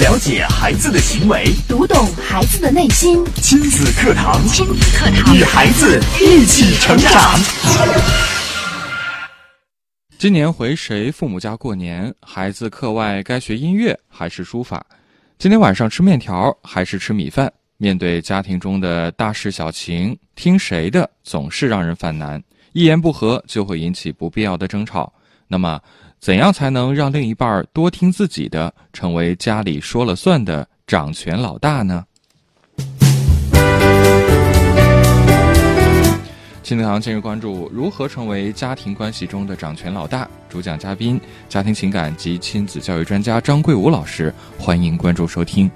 了解孩子的行为，读懂孩子的内心。亲子课堂，亲子课堂，与孩子一起成长。今年回谁父母家过年？孩子课外该学音乐还是书法？今天晚上吃面条还是吃米饭？面对家庭中的大事小情，听谁的总是让人犯难，一言不合就会引起不必要的争吵。那么？怎样才能让另一半多听自己的，成为家里说了算的掌权老大呢？亲子堂今日关注如何成为家庭关系中的掌权老大。主讲嘉宾：家庭情感及亲子教育专家张桂武老师。欢迎关注收听。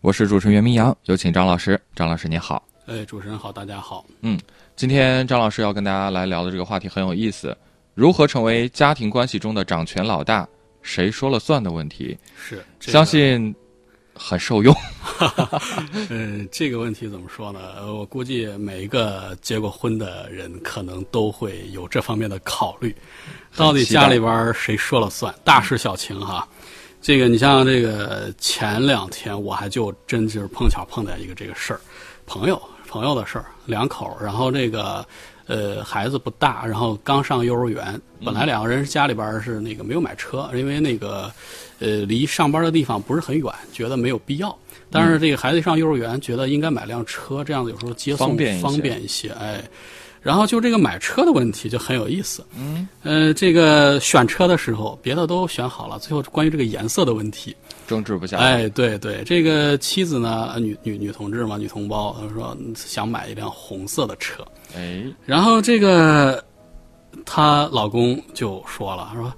我是主持人袁明阳，有请张老师。张老师，你好。哎，主持人好，大家好。嗯，今天张老师要跟大家来聊的这个话题很有意思，如何成为家庭关系中的掌权老大，谁说了算的问题。是，相信很受用。嗯，这个问题怎么说呢？我估计每一个结过婚的人可能都会有这方面的考虑，到底家里边谁说了算，大事小情哈。这个你像这个前两天我还就真就是碰巧碰见一个这个事儿，朋友。朋友的事儿，两口然后这个，呃，孩子不大，然后刚上幼儿园。本来两个人家里边是那个没有买车，因为那个，呃，离上班的地方不是很远，觉得没有必要。但是这个孩子上幼儿园，觉得应该买辆车，这样子有时候接送方便一些。哎，然后就这个买车的问题就很有意思。嗯，呃，这个选车的时候，别的都选好了，最后关于这个颜色的问题。争执不下。哎，对对，这个妻子呢，女女女同志嘛，女同胞，她说想买一辆红色的车。哎，然后这个她老公就说了，说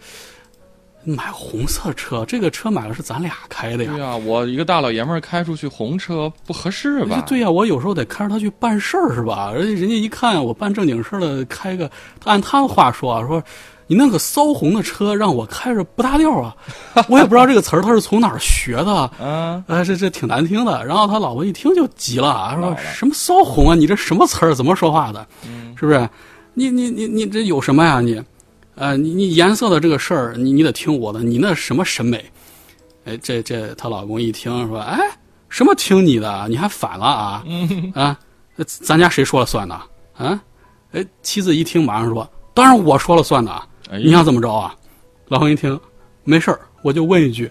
买红色车，这个车买了是咱俩开的呀。对呀，我一个大老爷们儿开出去红车不合适吧？对呀，我有时候得开着它去办事儿是吧？而且人家一看我办正经事儿的，开个，按他的话说啊，说。你弄个骚红的车让我开着不搭调啊！我也不知道这个词儿他是从哪儿学的，嗯，哎，这这挺难听的。然后他老婆一听就急了，说什么骚红啊？你这什么词儿？怎么说话的？是不是？你你你你这有什么呀？你，呃，你你颜色的这个事儿，你你得听我的。你那什么审美？哎，这这她老公一听说，哎，什么听你的？你还反了啊？啊，咱家谁说了算呢？啊？哎，妻子一听马上说，当然我说了算的。你想怎么着啊？老公一听，没事儿，我就问一句。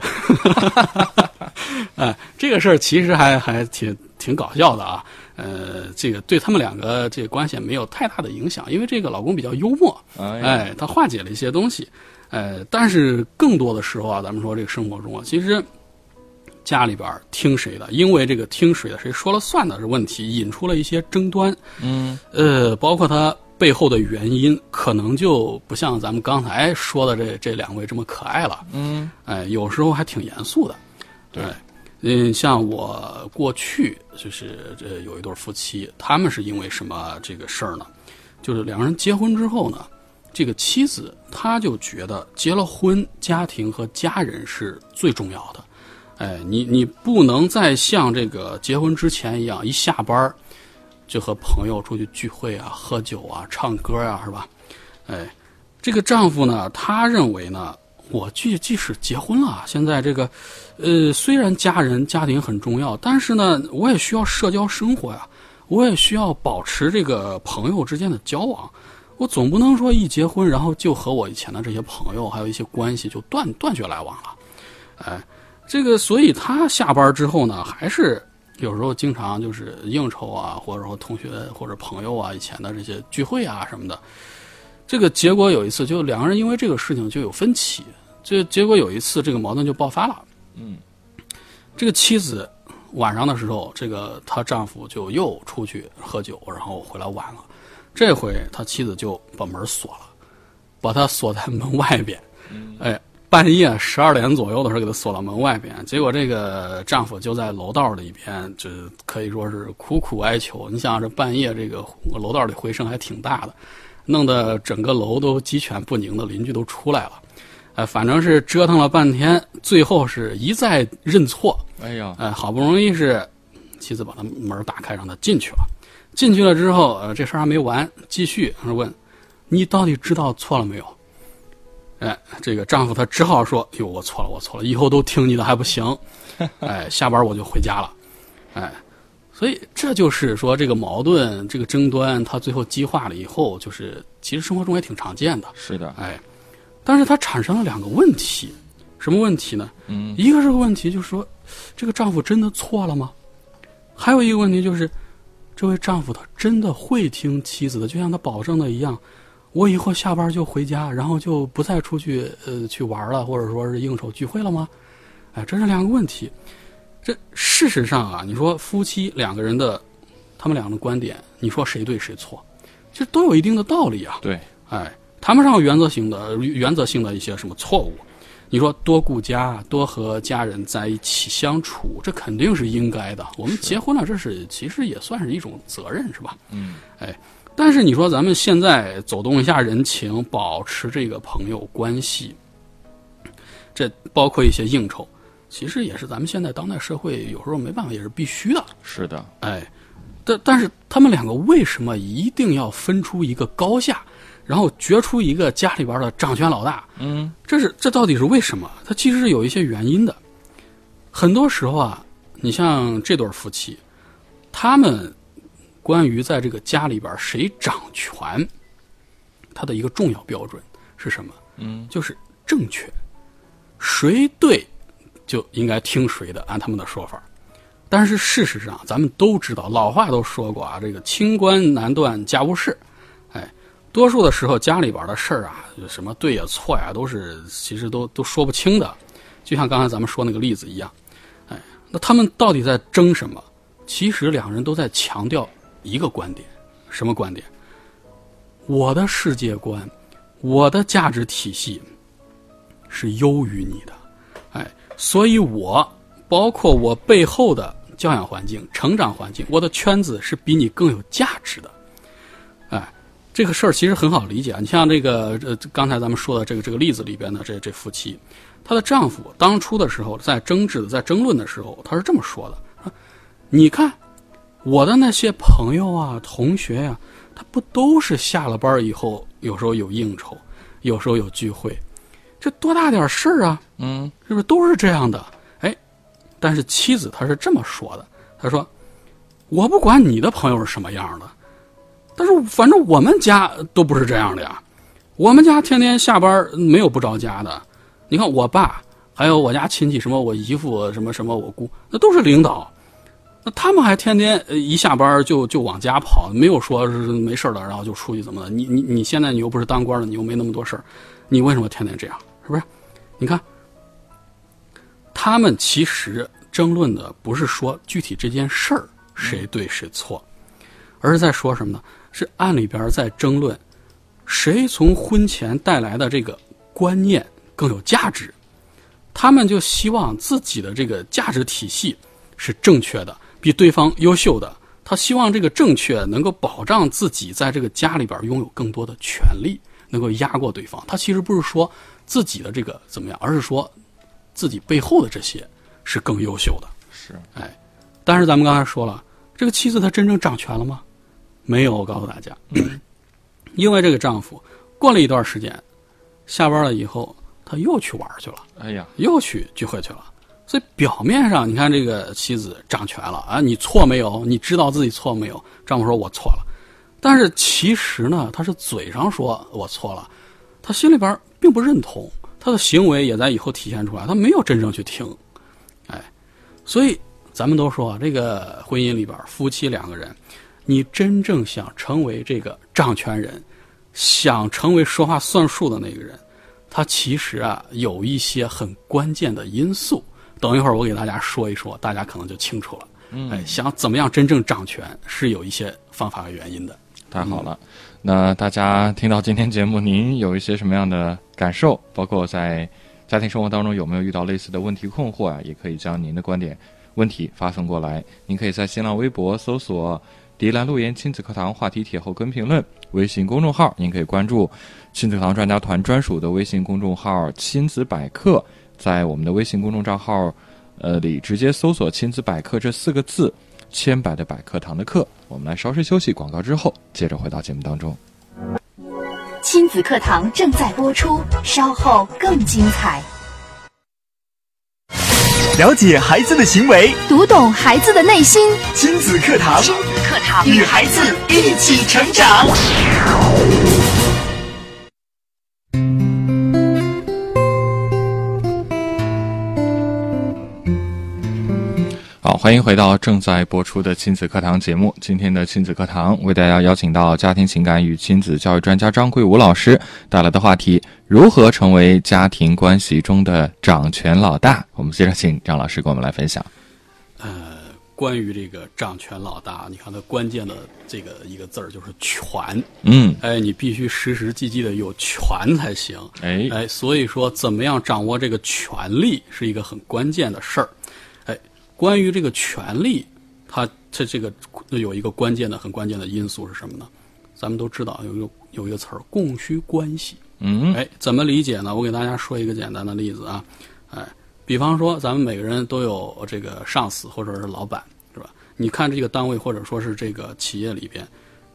哎，这个事儿其实还还挺挺搞笑的啊。呃，这个对他们两个这个关系没有太大的影响，因为这个老公比较幽默，哎，他化解了一些东西。呃，但是更多的时候啊，咱们说这个生活中啊，其实家里边听谁的，因为这个听谁的，谁说了算的这问题，引出了一些争端。嗯，呃，包括他。背后的原因可能就不像咱们刚才说的这这两位这么可爱了。嗯，哎，有时候还挺严肃的。对，嗯，像我过去就是这有一对夫妻，他们是因为什么这个事儿呢？就是两个人结婚之后呢，这个妻子她就觉得结了婚，家庭和家人是最重要的。哎，你你不能再像这个结婚之前一样，一下班儿。就和朋友出去聚会啊，喝酒啊，唱歌啊，是吧？哎，这个丈夫呢，他认为呢，我即即使结婚了，现在这个，呃，虽然家人家庭很重要，但是呢，我也需要社交生活呀，我也需要保持这个朋友之间的交往，我总不能说一结婚，然后就和我以前的这些朋友还有一些关系就断断绝来往了，哎，这个，所以他下班之后呢，还是。有时候经常就是应酬啊，或者说同学或者朋友啊，以前的这些聚会啊什么的，这个结果有一次就两个人因为这个事情就有分歧，这结果有一次这个矛盾就爆发了。嗯，这个妻子晚上的时候，这个她丈夫就又出去喝酒，然后回来晚了，这回他妻子就把门锁了，把他锁在门外边。哎。半夜十二点左右的时候，给他锁到门外边，结果这个丈夫就在楼道里边，这可以说是苦苦哀求。你想，这半夜这个楼道里回声还挺大的，弄得整个楼都鸡犬不宁的，邻居都出来了。哎，反正是折腾了半天，最后是一再认错。哎呀，哎，好不容易是妻子把他门打开，让他进去了。进去了之后，呃，这事儿还没完，继续问：“你到底知道错了没有？”哎，这个丈夫他只好说：“哟，我错了，我错了，以后都听你的还不行？哎，下班我就回家了。”哎，所以这就是说，这个矛盾、这个争端，它最后激化了以后，就是其实生活中也挺常见的。是的，哎，但是它产生了两个问题，什么问题呢？嗯，一个是个问题，就是说，这个丈夫真的错了吗？还有一个问题就是，这位丈夫他真的会听妻子的，就像他保证的一样，我以后下班就回家，然后就不再出去呃去玩了，或者说是应酬聚会了吗？哎，这是两个问题。这事实上啊，你说夫妻两个人的，他们两个的观点，你说谁对谁错，其实都有一定的道理啊。对，哎，谈不上原则性的、原则性的一些什么错误。你说多顾家，多和家人在一起相处，这肯定是应该的。我们结婚了，这是其实也算是一种责任，是吧？嗯，哎，但是你说咱们现在走动一下人情，保持这个朋友关系，这包括一些应酬，其实也是咱们现在当代社会有时候没办法，也是必须的。是的，哎，但但是他们两个为什么一定要分出一个高下，然后决出一个家里边的掌权老大？嗯，这是这到底是为什么？它其实是有一些原因的。很多时候啊，你像这对夫妻，他们关于在这个家里边谁掌权，他的一个重要标准是什么？嗯，就是正确，谁对就应该听谁的，按他们的说法。但是事实上，咱们都知道，老话都说过啊，这个清官难断家务事。哎，多数的时候家里边的事儿啊，什么对呀错呀，都是其实都都说不清的。就像刚才咱们说那个例子一样，哎，那他们到底在争什么？其实两人都在强调一个观点，什么观点？我的世界观，我的价值体系是优于你的，哎，所以我包括我背后的教养环境、成长环境，我的圈子是比你更有价值的，哎，这个事儿其实很好理解啊。你像这个呃，刚才咱们说的这个这个例子里边的这这夫妻，她的丈夫当初的时候在争执、在争论的时候，他是这么说的：啊，你看我的那些朋友啊、同学呀、他不都是下了班以后，有时候有应酬，有时候有聚会，这多大点事儿啊？嗯，是不是都是这样的？但是妻子她是这么说的，她说：“我不管你的朋友是什么样的，但是反正我们家都不是这样的呀。我们家天天下班没有不着家的。你看我爸，还有我家亲戚，什么我姨父，什么什么我姑，那都是领导。那他们还天天一下班就就往家跑，没有说是没事了，然后就出去怎么的？你你你现在你又不是当官的，你又没那么多事儿，你为什么天天这样？是不是？你看，他们其实争论的不是说具体这件事儿谁对谁错，而是在说什么呢？是暗里边在争论谁从婚前带来的这个观念更有价值。他们就希望自己的这个价值体系是正确的，比对方优秀的。他希望这个正确能够保障自己在这个家里边拥有更多的权利，能够压过对方。他其实不是说自己的这个怎么样，而是说自己背后的这些是更优秀的。是，哎，但是咱们刚才说了，这个妻子她真正掌权了吗？没有，我告诉大家，因为这个丈夫过了一段时间，下班了以后，他又去玩去了。哎呀，又去聚会去了。所以表面上你看这个妻子掌权了啊，你错没有？你知道自己错没有？丈夫说我错了，但是其实呢，他是嘴上说我错了，他心里边并不认同，他的行为也在以后体现出来，他没有真正去听，哎，所以咱们都说啊，这个婚姻里边夫妻两个人，你真正想成为这个掌权人，想成为说话算数的那个人。他其实啊有一些很关键的因素，等一会儿我给大家说一说，大家可能就清楚了。嗯哎，想怎么样真正掌权，是有一些方法和原因的。太好了。那大家听到今天节目，您有一些什么样的感受？包括在家庭生活当中有没有遇到类似的问题困惑啊？也可以将您的观点、问题发送过来。您可以在新浪微博搜索“迪兰路言亲子课堂”话题帖后跟评论，微信公众号您可以关注亲子堂专家团专属的微信公众号“亲子百科”，在我们的微信公众账号呃里直接搜索“亲子百科”这四个字。千百的百课堂的课，我们来稍事休息，广告之后接着回到节目当中。亲子课堂正在播出，稍后更精彩。了解孩子的行为，读懂孩子的内心。亲子课堂，亲子课堂与孩子一起成长。好，欢迎回到正在播出的亲子课堂节目。今天的亲子课堂为大家邀请到家庭情感与亲子教育专家张桂武老师带来的话题：如何成为家庭关系中的掌权老大？我们接着请张老师给我们来分享。呃，关于这个掌权老大，你看它关键的这个一个字儿就是权。嗯，哎，你必须实实际际的有权才行。哎，哎，所以说怎么样掌握这个权力是一个很关键的事儿。哎，关于这个权利，它它这个有一个关键的、很关键的因素是什么呢？咱们都知道有一个有一个词儿“供需关系”。嗯，哎，怎么理解呢？我给大家说一个简单的例子啊，哎，比方说咱们每个人都有这个上司或者是老板，是吧？你看这个单位或者说是这个企业里边，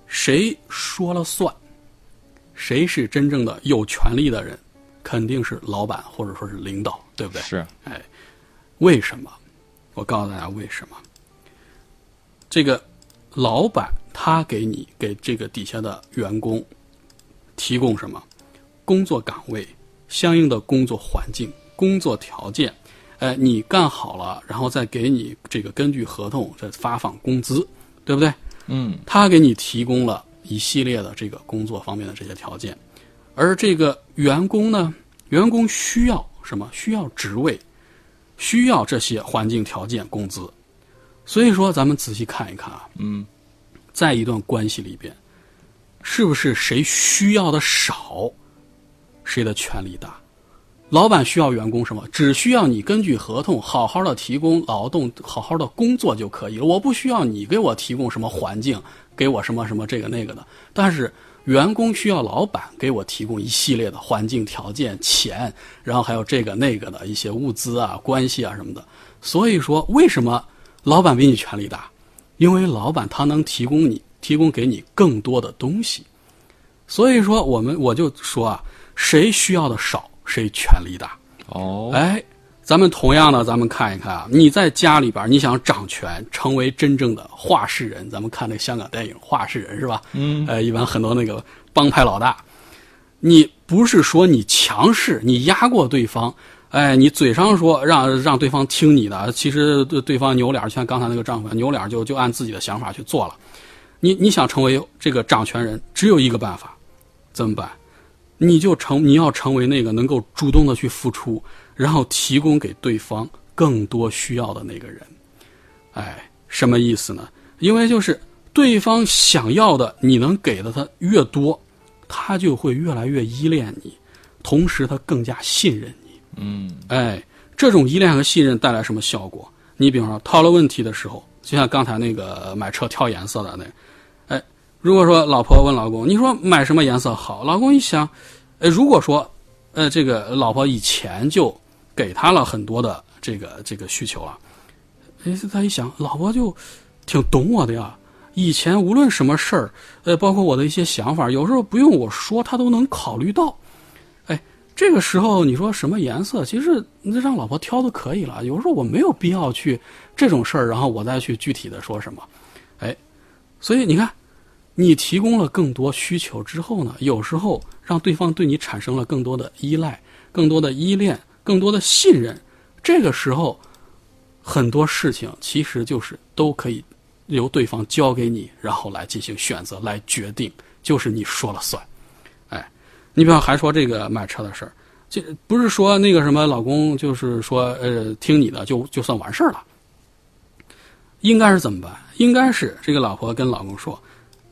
谁说了算？谁是真正的有权利的人？肯定是老板或者说是领导，对不对？是，哎，为什么？我告诉大家为什么。这个老板他给你给这个底下的员工提供什么？工作岗位、相应的工作环境、工作条件，哎，你干好了，然后再给你这个根据合同再发放工资，对不对？嗯，他给你提供了一系列的这个工作方面的这些条件，而这个员工呢，员工需要什么？需要职位，需要这些环境条件、工资。所以说，咱们仔细看一看啊，嗯，在一段关系里边，是不是谁需要的少，谁的权利大？老板需要员工什么？只需要你根据合同好好的提供劳动，好好的工作就可以了。我不需要你给我提供什么环境，给我什么什么这个那个的。但是员工需要老板给我提供一系列的环境条件、钱，然后还有这个那个的一些物资啊、关系啊什么的。所以说，为什么老板比你权力大？因为老板他能提供你提供给你更多的东西。所以说，我们我就说啊，谁需要的少，谁权力大。哦，哎，咱们同样的，咱们看一看啊，你在家里边，你想掌权，成为真正的话事人，咱们看那个香港电影《话事人》是吧？嗯，呃，一般很多那个帮派老大，你不是说你强势，你压过对方，哎，你嘴上说让让对方听你的，其实对对方扭脸，像刚才那个丈夫扭脸就就按自己的想法去做了。你你想成为这个掌权人，只有一个办法，怎么办？你就成你要成为那个能够主动的去付出，然后提供给对方更多需要的那个人。哎，什么意思呢？因为就是对方想要的，你能给的他越多，他就会越来越依恋你，同时他更加信任你。嗯，哎，这种依恋和信任带来什么效果？你比方说掏了问题的时候，就像刚才那个买车挑颜色的那，哎，如果说老婆问老公，你说买什么颜色好？老公一想，呃，如果说，呃，这个老婆以前就给他了很多的这个这个需求了，哎，他一想，老婆就挺懂我的呀。以前无论什么事儿，呃，包括我的一些想法，有时候不用我说，他都能考虑到。哎，这个时候你说什么颜色，其实那让老婆挑都可以了。有时候我没有必要去这种事儿，然后我再去具体的说什么。哎，所以你看，你提供了更多需求之后呢，有时候让对方对你产生了更多的依赖、更多的依恋、更多的信任。这个时候，很多事情其实就是都可以由对方交给你，然后来进行选择、来决定，就是你说了算。哎，你比方还说这个买车的事儿，这不是说那个什么老公就是说呃听你的就就算完事儿了。应该是怎么办？应该是这个老婆跟老公说：“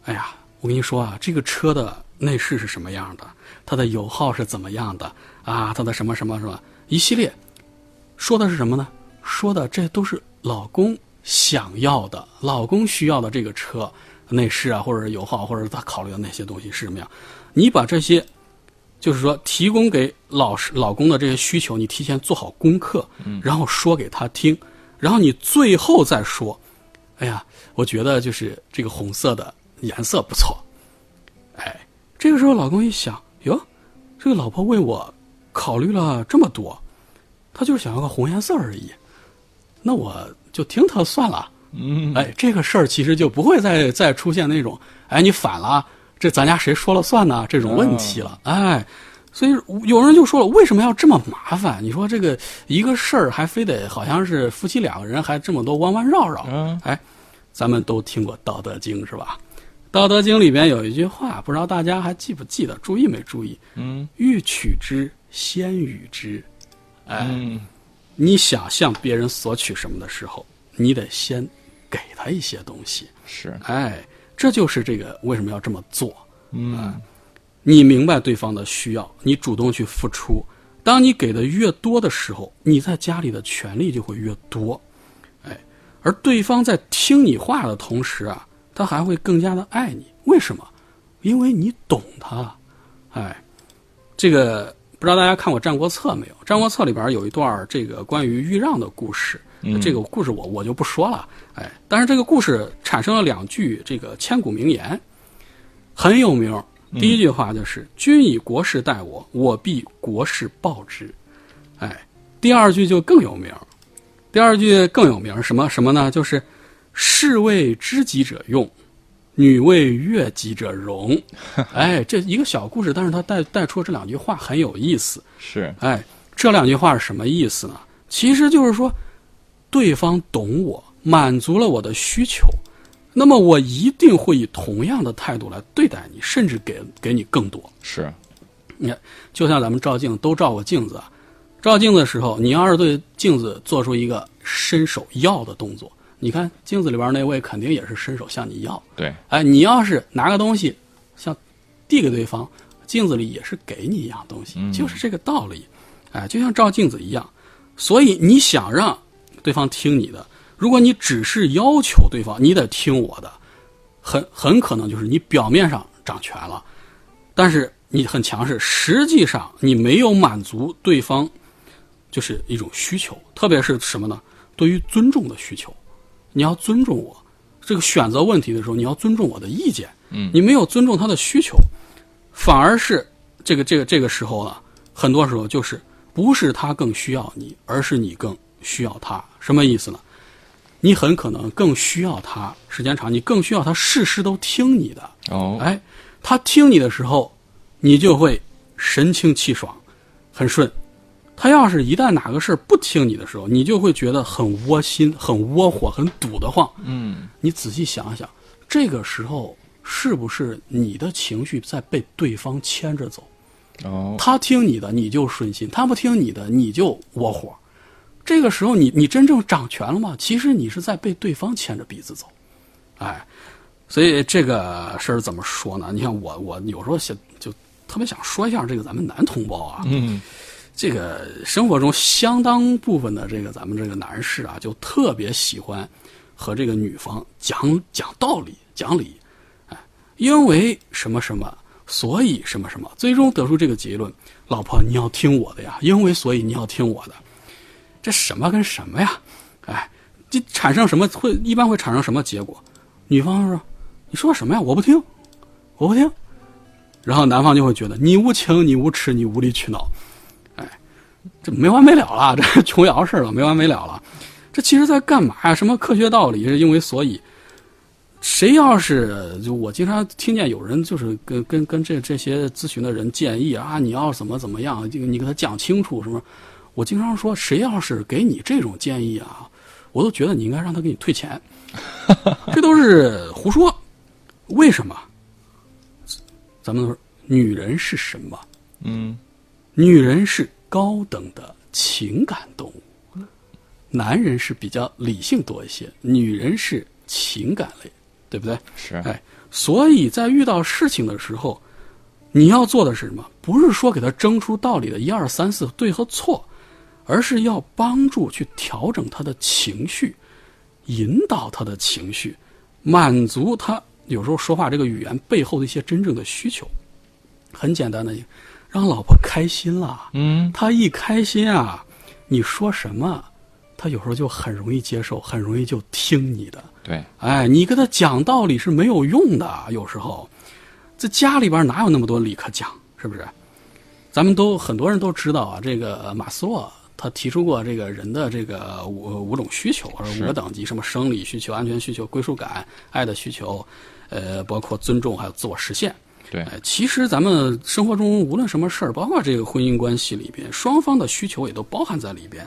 哎呀，我跟你说啊，这个车的内饰是什么样的，它的油耗是怎么样的啊，它的什么什么什么一系列，说的是什么呢？说的这都是老公想要的，老公需要的这个车内饰啊，或者是油耗，或者是他考虑的那些东西是什么样？你把这些，就是说提供给老师老公的这些需求，你提前做好功课，然后说给他听，然后你最后再说。”哎呀，我觉得就是这个红色的颜色不错。哎，这个时候老公一想，哟，这个老婆为我考虑了这么多，他就是想要个红颜色而已，那我就听他算了。嗯，哎，这个事儿其实就不会再再出现那种，哎，你反了，这咱家谁说了算呢？这种问题了。哎，所以有人就说了，为什么要这么麻烦？你说这个一个事儿还非得好像是夫妻两个人还这么多弯弯绕绕？嗯，哎，咱们都听过《道德经》是吧？《道德经》里边有一句话，不知道大家还记不记得？注意没注意？嗯，欲取之，先予之。哎，嗯，你想向别人索取什么的时候，你得先给他一些东西。是，哎，这就是这个为什么要这么做。嗯，你明白对方的需要，你主动去付出。当你给的越多的时候，你在家里的权利就会越多。哎，而对方在听你话的同时啊，他还会更加的爱你。为什么？因为你懂他。哎，这个不知道大家看过《战国策》没有？《战国策》里边有一段这个关于豫让的故事。嗯这个故事我我就不说了，哎，但是这个故事产生了两句这个千古名言，很有名。第一句话就是“君以国事待我，我必国事报之”，哎，第二句就更有名。第二句更有名什么什么呢？就是“士为知己者用，女为悦己者容”。哎，这一个小故事，但是它带带出这两句话很有意思。是，哎，这两句话是什么意思呢？其实就是说，对方懂我，满足了我的需求，那么我一定会以同样的态度来对待你，甚至给给你更多。是，你看，就像咱们照镜都照过镜子啊，照镜子的时候，你要是对镜子做出一个伸手要的动作，你看镜子里边那位肯定也是伸手向你要。对，哎，你要是拿个东西，像递给对方，镜子里也是给你一样东西，嗯就是这个道理。哎，就像照镜子一样，所以你想让对方听你的，如果你只是要求对方你得听我的，很很可能就是你表面上掌权了，但是你很强势，实际上你没有满足对方就是一种需求，特别是什么呢？对于尊重的需求，你要尊重我。这个选择问题的时候，你要尊重我的意见。嗯你没有尊重他的需求，反而是这个这个这个时候呢，很多时候就是不是他更需要你，而是你更需要他。什么意思呢？你很可能更需要他，时间长，你更需要他事事都听你的。哦，哎，他听你的时候，你就会神清气爽，很顺。他要是一旦哪个事儿不听你的时候，你就会觉得很窝心、很窝火、很堵得慌。嗯，你仔细想想，这个时候是不是你的情绪在被对方牵着走？哦，他听你的，你就顺心；他不听你的，你就窝火。这个时候你，你真正掌权了吗？其实你是在被对方牵着鼻子走，哎，所以这个事儿怎么说呢？你看我，我有时候想就特别想说一下这个咱们男同胞啊，嗯，这个生活中相当部分的这个咱们这个男士啊，就特别喜欢和这个女方讲讲道理、讲理，哎，因为什么什么，所以什么什么，最终得出这个结论：老婆你要听我的呀，因为所以你要听我的。这什么跟什么呀？哎，这产生什么会一般会产生什么结果？女方说：“你说什么呀？我不听，我不听。”然后男方就会觉得你无情，你无耻，你无理取闹。哎，这没完没了了，这琼瑶式了，没完没了了。这其实在干嘛呀？什么科学道理？是因为所以，谁要是就我经常听见有人就是跟跟跟这这些咨询的人建议啊，你要怎么怎么样，这个你给他讲清楚什么。我经常说，谁要是给你这种建议啊，我都觉得你应该让他给你退钱，这都是胡说。为什么？咱们都说，女人是什么？嗯，女人是高等的情感动物，男人是比较理性多一些，女人是情感类，对不对？是，哎，所以在遇到事情的时候，你要做的是什么？不是说给他争出道理的一二三四对和错，而是要帮助去调整他的情绪，引导他的情绪，满足他有时候说话这个语言背后的一些真正的需求。很简单的，让老婆开心了。嗯，他一开心啊，你说什么，他有时候就很容易接受，很容易就听你的。对，哎，你跟他讲道理是没有用的，有时候，在家里边哪有那么多理可讲，是是不是？咱们都很多人都知道啊，这个马斯洛他提出过这个人的这个五五种需求或者五个等级，什么生理需求、安全需求、归属感、爱的需求，呃，包括尊重还有自我实现。对，其实咱们生活中无论什么事儿，包括这个婚姻关系里边，双方的需求也都包含在里边。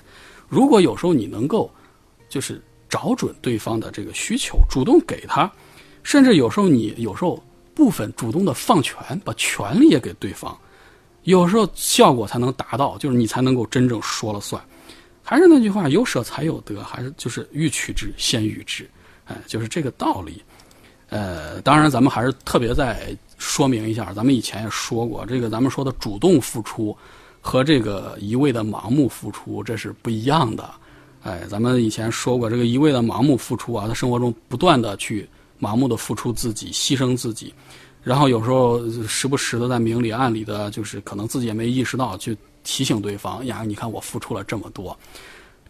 如果有时候你能够，就是找准对方的这个需求，主动给他，甚至有时候你有时候部分主动的放权，把权利也给对方，有时候效果才能达到，就是你才能够真正说了算。还是那句话，有舍才有得，还是就是欲取之先予之，哎，就是这个道理。呃，当然咱们还是特别在。说明一下，咱们以前也说过，这个咱们说的主动付出和这个一味的盲目付出，这是不一样的。哎，咱们以前说过，这个一味的盲目付出啊，他生活中不断的去盲目的付出自己，牺牲自己，然后有时候时不时的在明里暗里的，就是可能自己也没意识到，去提醒对方呀，你看我付出了这么多，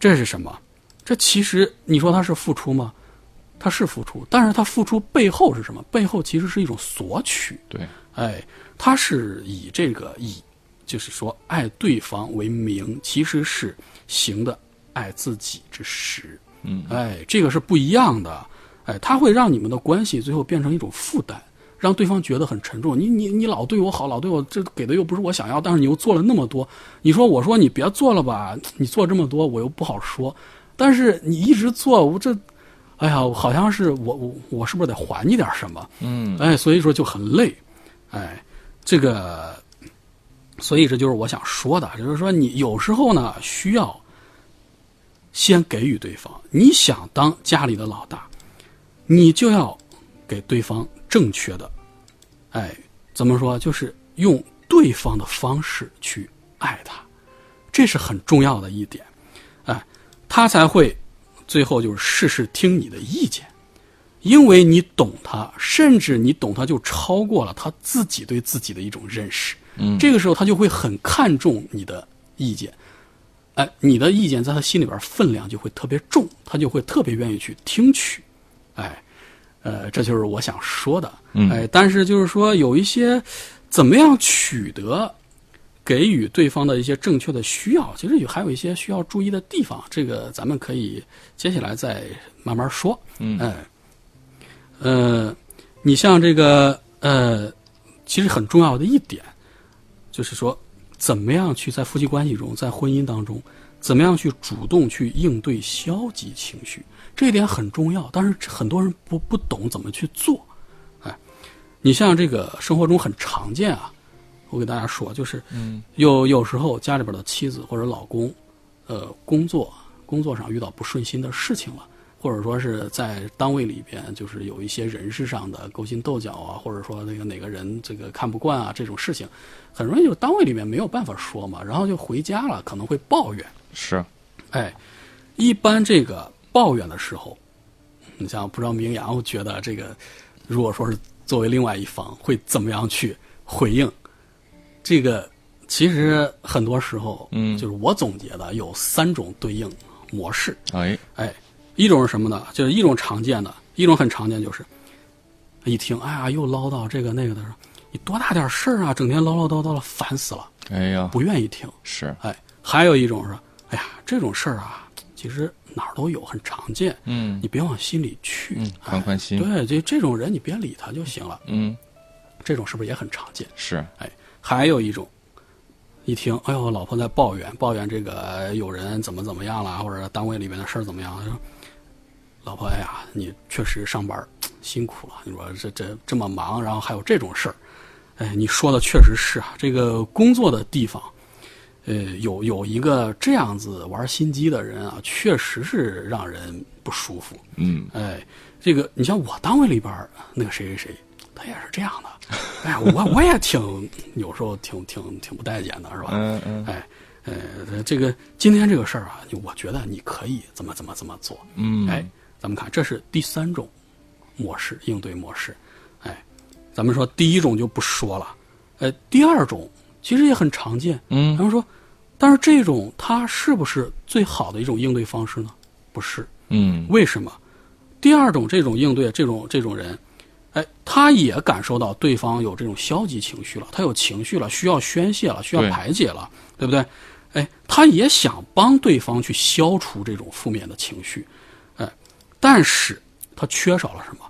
这是什么？这其实你说他是付出吗？他是付出，但是他付出背后是什么？背后其实是一种索取。对，哎，他是以这个以，就是说爱对方为名，其实是行的爱自己之实。嗯，哎，这个是不一样的。哎，他会让你们的关系最后变成一种负担，让对方觉得很沉重。你你你老对我好，老对我这给的又不是我想要，但是你又做了那么多。你说我说你别做了吧，你做这么多我又不好说，但是你一直做，我这。哎呀，好像是我我我是不是得还你点什么？嗯，哎，所以说就很累，哎，这个，所以这就是我想说的，就是说你有时候呢需要先给予对方。你想当家里的老大，你就要给对方正确的，哎，怎么说？就是用对方的方式去爱他，这是很重要的一点，哎，他才会。最后就是事事听你的意见，因为你懂他，甚至你懂他就超过了他自己对自己的一种认识。嗯，这个时候他就会很看重你的意见，哎，你的意见在他心里边分量就会特别重，他就会特别愿意去听取。哎，呃，这就是我想说的。哎，但是就是说有一些怎么样取得。给予对方的一些正确的需要，其实有还有一些需要注意的地方，这个咱们可以接下来再慢慢说。嗯，哎，呃，你像这个呃，其实很重要的一点，就是说，怎么样去在夫妻关系中，在婚姻当中，怎么样去主动去应对消极情绪，这一点很重要。但是很多人不不懂怎么去做。哎，你像这个生活中很常见啊。我给大家说，就是，有有时候家里边的妻子或者老公，呃，工作工作上遇到不顺心的事情了，或者说是在单位里边，就是有一些人事上的勾心斗角啊，或者说那个哪个人这个看不惯啊，这种事情，很容易就单位里面没有办法说嘛，然后就回家了，可能会抱怨。是，哎，一般这个抱怨的时候，你像不知道明阳觉得这个，如果说是作为另外一方，会怎么样去回应？这个其实很多时候，嗯，就是我总结的有三种对应模式。哎哎，一种是什么呢？就是一种常见的，一种很常见，就是一听，哎呀，又唠叨这个那个的，你多大点事儿啊，整天唠唠叨叨的，烦死了。哎呀，不愿意听。是。哎，还有一种是，哎呀，这种事儿啊，其实哪儿都有，很常见。嗯，你别往心里去。嗯，宽宽心。对，这这种人你别理他就行了。嗯，这种是不是也很常见？是。哎。还有一种，一听，哎呦，老婆在抱怨，抱怨这个有人怎么怎么样了，或者单位里面的事儿怎么样？说，老婆，哎呀，你确实上班辛苦了。你说这这这么忙，然后还有这种事儿，哎，你说的确实是啊。这个工作的地方，呃，有有一个这样子玩心机的人啊，确实是让人不舒服。嗯，哎，这个你像我单位里边那个谁谁谁。他也是这样的，哎，我我也挺有时候挺挺挺不待见的，是吧？嗯嗯。哎，呃，这个今天这个事儿啊，我觉得你可以怎么怎么怎么做。嗯。哎，咱们看，这是第三种模式应对模式。哎，咱们说第一种就不说了。哎，第二种其实也很常见。嗯。咱们说，但是这种它是不是最好的一种应对方式呢？不是。嗯。为什么？第二种这种应对，这种这种人。哎，他也感受到对方有这种消极情绪了，他有情绪了，需要宣泄了，需要排解了，对不对？哎，他也想帮对方去消除这种负面的情绪，哎，但是他缺少了什么？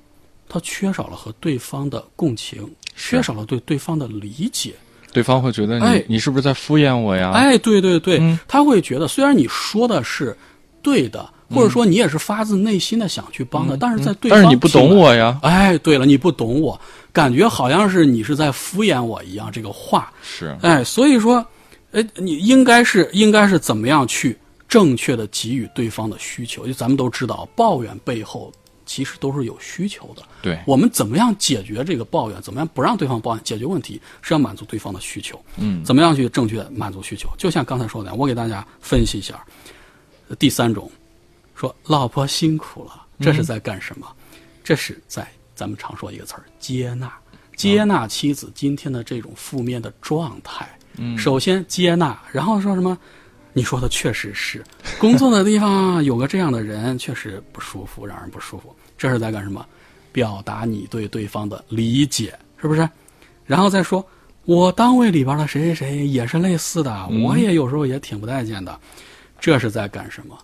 他缺少了和对方的共情，缺少了对对方的理解。对方会觉得你、哎你是不是在敷衍我呀？哎，对对对，嗯他会觉得虽然你说的是对的，或者说你也是发自内心的想去帮他，但是在对方嗯但是你不懂我呀。哎，对了，你不懂我，感觉好像是你是在敷衍我一样。这个话，是，哎，所以说，哎，你应该是应该是怎么样去正确的给予对方的需求？就咱们都知道，抱怨背后其实都是有需求的。对，我们怎么样解决这个抱怨？怎么样不让对方抱怨？解决问题是要满足对方的需求。嗯，怎么样去正确满足需求？就像刚才说的，我给大家分析一下。呃第三种，说老婆辛苦了，这是在干什么？这是在咱们常说一个词儿接纳，接纳妻子今天的这种负面的状态。嗯首先接纳，然后说什么？你说的确实是，工作的地方 有个这样的人，确实不舒服，让人不舒服。这是在干什么？表达你对对方的理解，是不是？然后再说，我单位里边的谁谁谁也是类似的，我也有时候也挺不待见的。这是在干什么？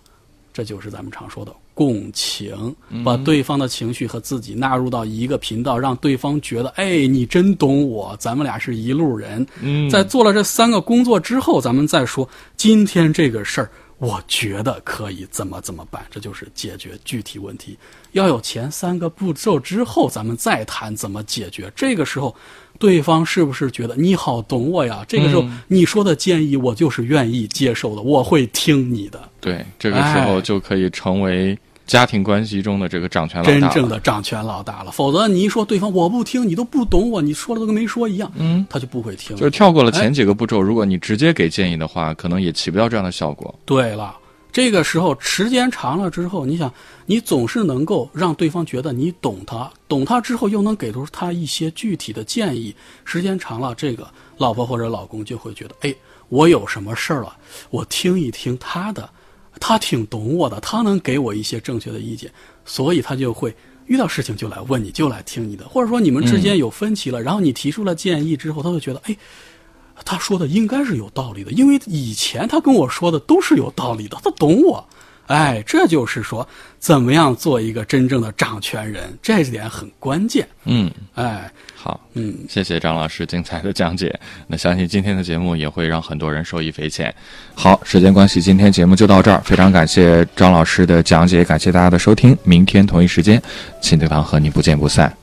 这就是咱们常说的共情，把对方的情绪和自己纳入到一个频道，让对方觉得，哎，你真懂我，咱们俩是一路人。嗯在做了这三个工作之后，咱们再说今天这个事儿，我觉得可以怎么怎么办，这就是解决具体问题。要有前三个步骤之后，咱们再谈怎么解决。这个时候，对方是不是觉得你好懂我呀？这个时候嗯你说的建议，我就是愿意接受的，我会听你的。对，这个时候哎就可以成为家庭关系中的这个掌权老大真正的掌权老大了，否则你一说对方我不听，你都不懂我，你说的都跟没说一样，嗯，他就不会听。就是跳过了前几个步骤，如果你直接给建议的话，可能也起不到这样的效果。对了，这个时候时间长了之后，你想，你总是能够让对方觉得你懂他，懂他之后又能给出他一些具体的建议。时间长了，这个老婆或者老公就会觉得，哎，我有什么事儿了，我听一听他的，他挺懂我的，他能给我一些正确的意见，所以他就会。遇到事情就来问你，就来听你的，或者说你们之间有分歧了，然后你提出了建议之后，他会觉得，哎，他说的应该是有道理的，因为以前他跟我说的都是有道理的，他懂我。哎，这就是说，怎么样做一个真正的掌权人，这一点很关键。嗯，哎，好，嗯，谢谢张老师精彩的讲解。那相信今天的节目也会让很多人受益匪浅。好，时间关系，今天节目就到这儿，非常感谢张老师的讲解，感谢大家的收听。明天同一时间，亲子堂和你不见不散。